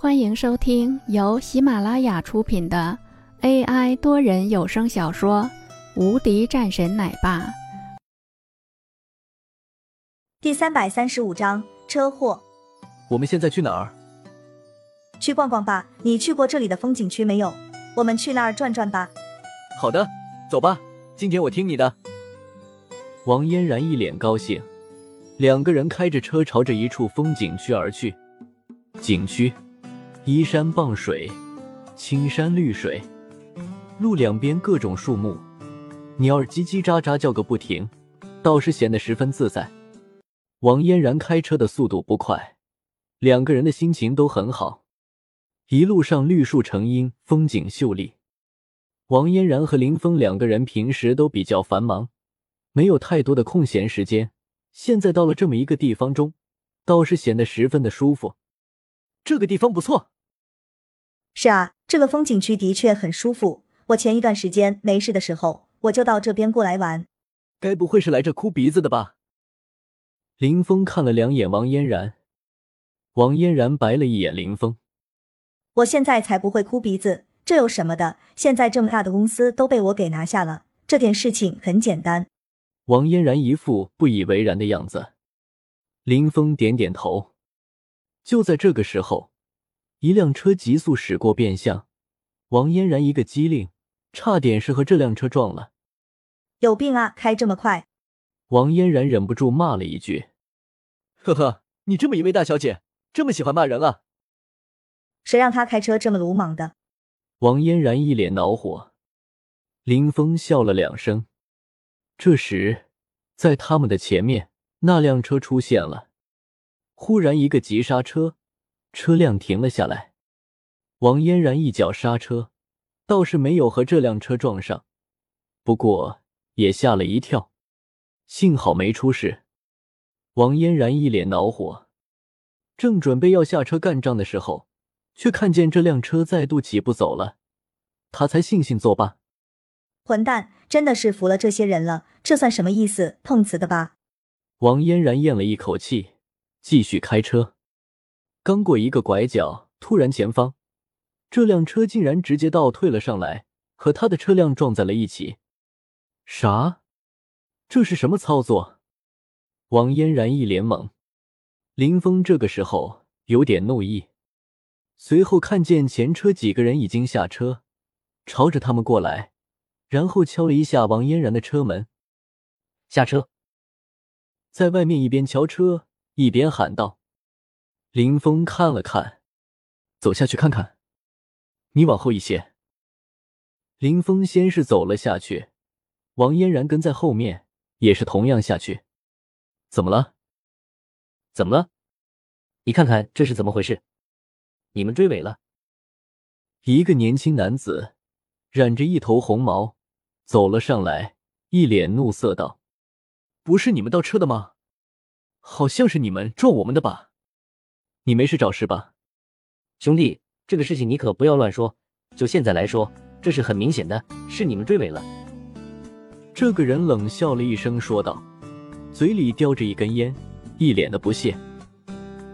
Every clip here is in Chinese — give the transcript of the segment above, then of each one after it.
欢迎收听由喜马拉雅出品的 AI 多人有声小说《无敌战神奶爸》第三百三十五章车祸。我们现在去哪儿？去逛逛吧。你去过这里的风景区没有？我们去那儿转转吧。好的，走吧。今天我听你的。王嫣然一脸高兴，两个人开着车朝着一处风景区而去。景区。依山傍水，青山绿水，路两边各种树木，鸟儿叽叽喳喳叫个不停，倒是显得十分自在。王嫣然开车的速度不快，两个人的心情都很好。一路上绿树成荫，风景秀丽。王嫣然和林峰两个人平时都比较繁忙，没有太多的空闲时间，现在到了这么一个地方中，倒是显得十分的舒服。这个地方不错。是啊，这个风景区的确很舒服。我前一段时间没事的时候，我就到这边过来玩。该不会是来这哭鼻子的吧？林峰看了两眼王嫣然，王嫣然白了一眼林峰。我现在才不会哭鼻子，这有什么的？现在这么大的公司都被我给拿下了，这点事情很简单。王嫣然一副不以为然的样子。林峰点点头。就在这个时候。一辆车急速驶过变向，王嫣然一个机灵，差点是和这辆车撞了。有病啊，开这么快！王嫣然忍不住骂了一句：“呵呵，你这么一位大小姐，这么喜欢骂人啊？谁让他开车这么鲁莽的？”王嫣然一脸恼火。林峰笑了两声。这时，在他们的前面，那辆车出现了，忽然一个急刹车。车辆停了下来，王嫣然一脚刹车，倒是没有和这辆车撞上，不过也吓了一跳，幸好没出事。王嫣然一脸恼火，正准备要下车干仗的时候，却看见这辆车再度起步走了，他才悻悻作罢。混蛋，真的是服了这些人了，这算什么意思？碰瓷的吧？王嫣然咽了一口气，继续开车。刚过一个拐角，突然前方这辆车竟然直接倒退了上来，和他的车辆撞在了一起。啥？这是什么操作？王嫣然一脸懵。林峰这个时候有点怒意，随后看见前车几个人已经下车，朝着他们过来，然后敲了一下王嫣然的车门，下车。在外面一边敲车一边喊道。林峰看了看，走下去看看。你往后一些。林峰先是走了下去，王嫣然跟在后面，也是同样下去。怎么了？怎么了？你看看这是怎么回事？你们追尾了。一个年轻男子，染着一头红毛，走了上来，一脸怒色道：“不是你们倒车的吗？好像是你们撞我们的吧？”你没事找事吧，兄弟，这个事情你可不要乱说。就现在来说，这是很明显的，是你们追尾了。这个人冷笑了一声，说道，嘴里叼着一根烟，一脸的不屑。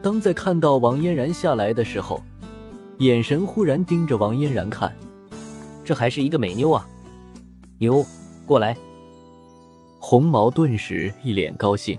当在看到王嫣然下来的时候，眼神忽然盯着王嫣然看，这还是一个美妞啊！牛，过来！红毛顿时一脸高兴。